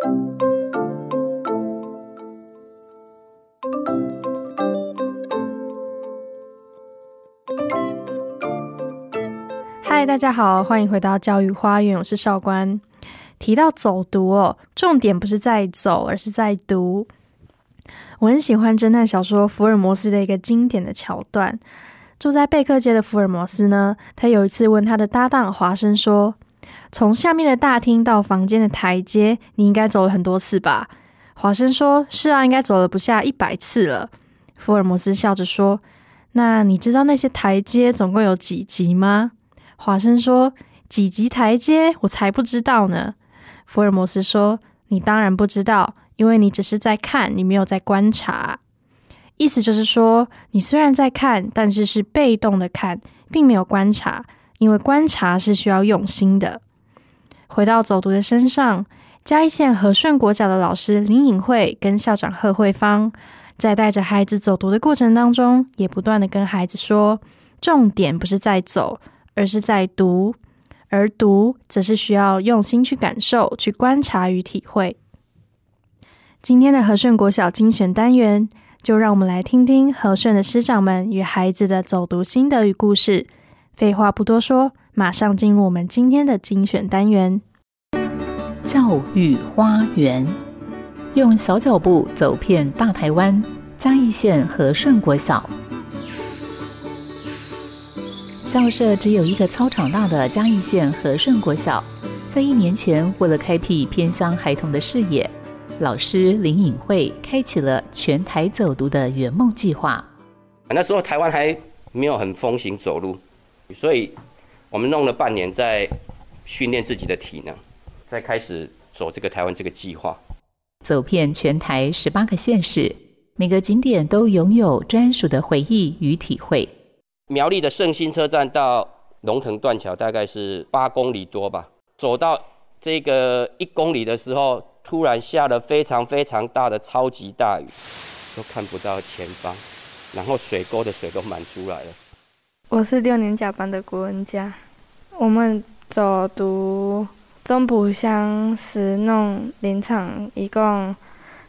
嗨，大家好，欢迎回到教育花园，我是少官。提到走读哦，重点不是在走，而是在读。我很喜欢侦探小说《福尔摩斯》的一个经典的桥段。住在贝克街的福尔摩斯呢，他有一次问他的搭档华生说：“从下面的大厅到房间的台阶，你应该走了很多次吧？”华生说：“是啊，应该走了不下一百次了。”福尔摩斯笑着说：“那你知道那些台阶总共有几级吗？”华生说：“几级台阶？我才不知道呢。”福尔摩斯说：“你当然不知道，因为你只是在看，你没有在观察。”意思就是说，你虽然在看，但是是被动的看，并没有观察，因为观察是需要用心的。回到走读的身上，嘉义县和顺国小的老师林颖慧跟校长贺慧芳，在带着孩子走读的过程当中，也不断的跟孩子说，重点不是在走，而是在读，而读则是需要用心去感受、去观察与体会。今天的和顺国小精选单元。就让我们来听听和顺的师长们与孩子的走读心得与故事。废话不多说，马上进入我们今天的精选单元——教育花园。用小脚步走遍大台湾，嘉义县和顺国小。校舍只有一个操场大的嘉义县和顺国小，在一年前，为了开辟偏乡孩童的视野。老师林颖慧开启了全台走读的圆梦计划。那时候台湾还没有很风行走路，所以我们弄了半年在训练自己的体能，再开始走这个台湾这个计划。走遍全台十八个县市，每个景点都拥有专属的回忆与体会。苗栗的圣心车站到龙腾断桥大概是八公里多吧，走到这个一公里的时候。突然下了非常非常大的超级大雨，都看不到前方，然后水沟的水都满出来了。我是六年甲班的郭文佳，我们走读中埔乡石弄林场，一共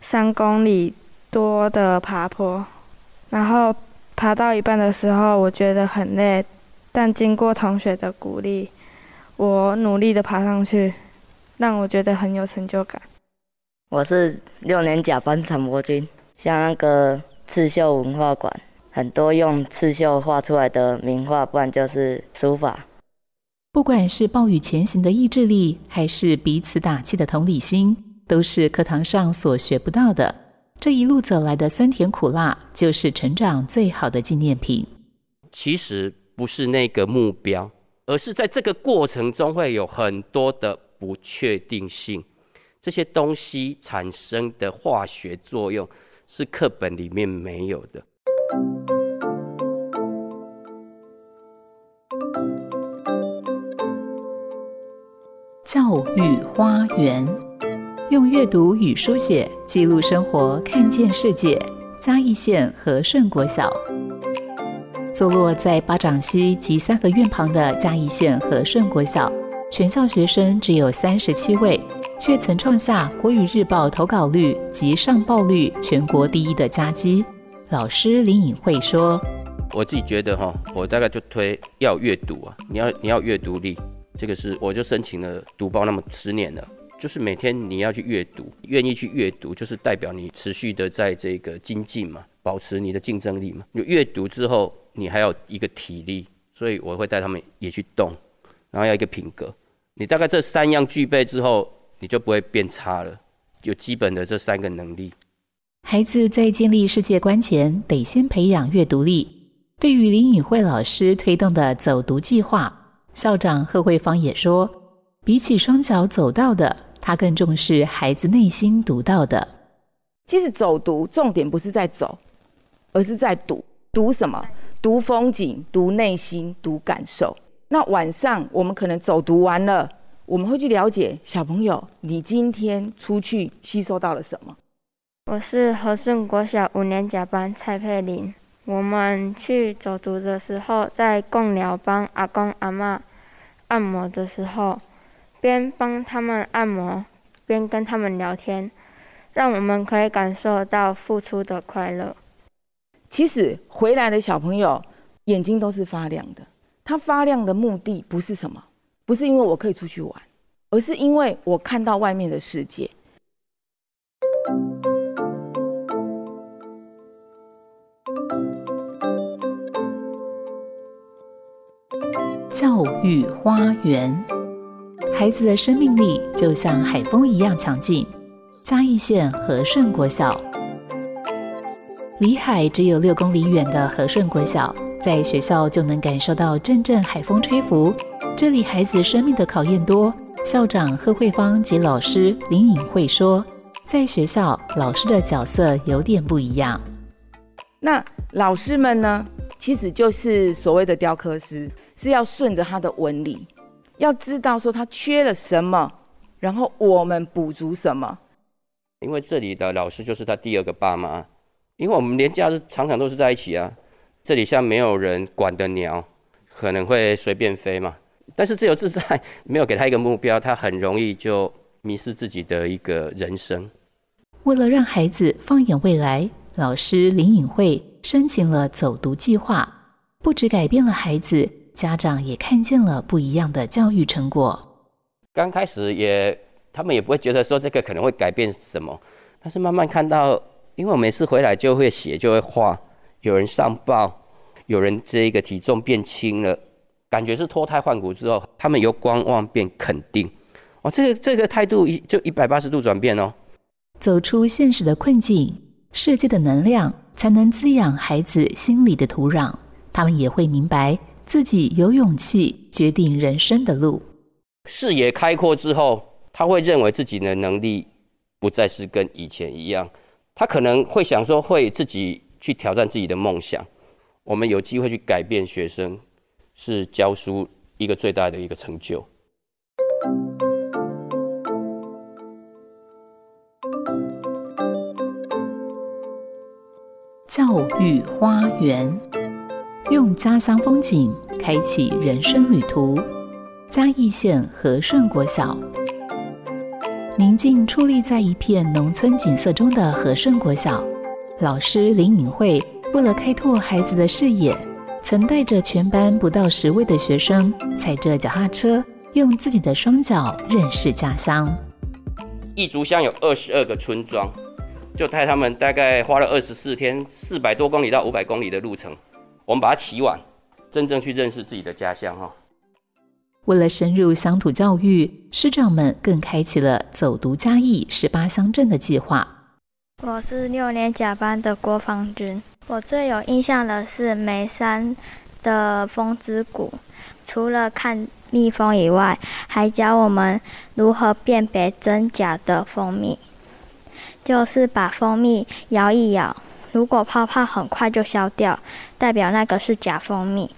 三公里多的爬坡，然后爬到一半的时候，我觉得很累，但经过同学的鼓励，我努力的爬上去，让我觉得很有成就感。我是六年甲班陈博君，像那个刺绣文化馆，很多用刺绣画出来的名画，不然就是书法。不管是暴雨前行的意志力，还是彼此打气的同理心，都是课堂上所学不到的。这一路走来的酸甜苦辣，就是成长最好的纪念品。其实不是那个目标，而是在这个过程中会有很多的不确定性。这些东西产生的化学作用是课本里面没有的。教育花园，用阅读与书写记录生活，看见世界。嘉义县和顺国小，坐落在巴掌溪及三合院旁的嘉义县和顺国小，全校学生只有三十七位。却曾创下国语日报投稿率及上报率全国第一的佳绩。老师林颖慧说：“我自己觉得哈，我大概就推要阅读啊，你要你要阅读力，这个是我就申请了读报那么十年了，就是每天你要去阅读，愿意去阅读，就是代表你持续的在这个精进嘛，保持你的竞争力嘛。你阅读之后，你还要一个体力，所以我会带他们也去动，然后要一个品格，你大概这三样具备之后。”你就不会变差了，有基本的这三个能力。孩子在建立世界观前，得先培养阅读力。对于林颖慧老师推动的走读计划，校长贺慧芳也说，比起双脚走到的，他更重视孩子内心读到的。其实走读重点不是在走，而是在读。读什么？读风景，读内心，读感受。那晚上我们可能走读完了。我们会去了解小朋友，你今天出去吸收到了什么？我是和顺国小五年甲班蔡佩玲。我们去走读的时候，在共寮帮阿公阿妈按摩的时候，边帮他们按摩，边跟他们聊天，让我们可以感受到付出的快乐。其实回来的小朋友眼睛都是发亮的，他发亮的目的不是什么，不是因为我可以出去玩，而是因为我看到外面的世界。教育花园，孩子的生命力就像海风一样强劲。嘉义县和顺国小，离海只有六公里远的和顺国小，在学校就能感受到阵阵海风吹拂。这里孩子生命的考验多。校长贺慧芳及老师林颖慧说，在学校老师的角色有点不一样。那老师们呢，其实就是所谓的雕刻师。是要顺着他的纹理，要知道说他缺了什么，然后我们补足什么。因为这里的老师就是他第二个爸妈，因为我们连假日常常都是在一起啊。这里像没有人管的鸟，可能会随便飞嘛。但是自由自在，没有给他一个目标，他很容易就迷失自己的一个人生。为了让孩子放眼未来，老师林颖慧申请了走读计划，不止改变了孩子。家长也看见了不一样的教育成果。刚开始也，他们也不会觉得说这个可能会改变什么，但是慢慢看到，因为我每次回来就会写，就会画，有人上报，有人这个体重变轻了，感觉是脱胎换骨之后，他们由观望变肯定，哦，这个这个态度一就一百八十度转变哦。走出现实的困境，世界的能量才能滋养孩子心里的土壤，他们也会明白。自己有勇气决定人生的路，视野开阔之后，他会认为自己的能力不再是跟以前一样，他可能会想说会自己去挑战自己的梦想。我们有机会去改变学生，是教书一个最大的一个成就。教育花园。用家乡风景开启人生旅途。嘉义县和顺国小，宁静矗立在一片农村景色中的和顺国小，老师林敏慧为了开拓孩子的视野，曾带着全班不到十位的学生，踩着脚踏车，用自己的双脚认识家乡。义竹乡有二十二个村庄，就带他们大概花了二十四天，四百多公里到五百公里的路程。我们把它起晚，真正去认识自己的家乡哈。为了深入乡土教育，师长们更开启了走读嘉义十八乡镇的计划。我是六年甲班的郭方君，我最有印象的是眉山的风之谷，除了看蜜蜂以外，还教我们如何辨别真假的蜂蜜，就是把蜂蜜摇一摇。如果泡泡很快就消掉，代表那个是假蜂蜜。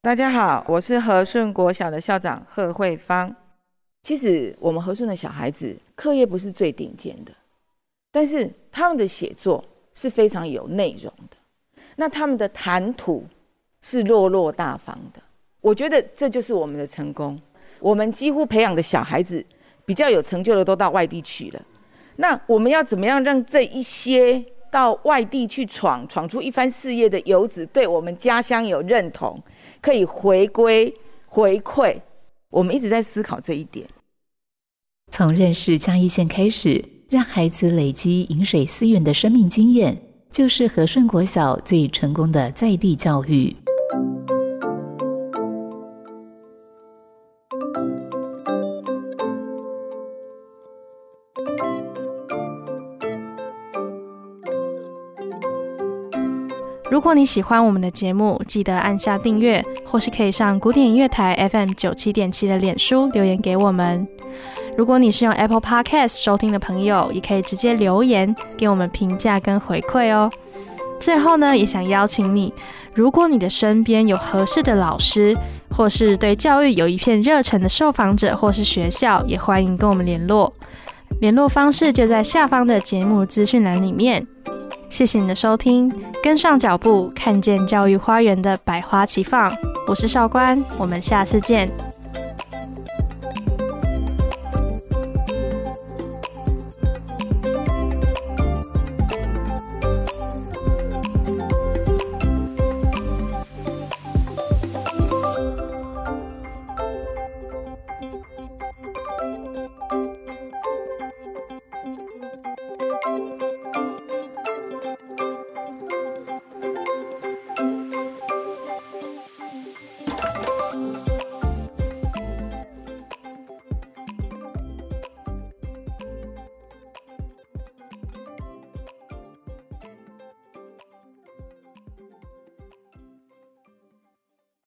大家好，我是和顺国小的校长贺慧芳。其实我们和顺的小孩子课业不是最顶尖的，但是他们的写作是非常有内容的。那他们的谈吐是落落大方的。我觉得这就是我们的成功。我们几乎培养的小孩子比较有成就的都到外地去了。那我们要怎么样让这一些？到外地去闯，闯出一番事业的游子，对我们家乡有认同，可以回归回馈。我们一直在思考这一点。从认识嘉义县开始，让孩子累积饮水思源的生命经验，就是和顺国小最成功的在地教育。如果你喜欢我们的节目，记得按下订阅，或是可以上古典音乐台 FM 九七点七的脸书留言给我们。如果你是用 Apple Podcast 收听的朋友，也可以直接留言给我们评价跟回馈哦。最后呢，也想邀请你，如果你的身边有合适的老师，或是对教育有一片热忱的受访者，或是学校，也欢迎跟我们联络。联络方式就在下方的节目资讯栏里面。谢谢你的收听，跟上脚步，看见教育花园的百花齐放。我是少官，我们下次见。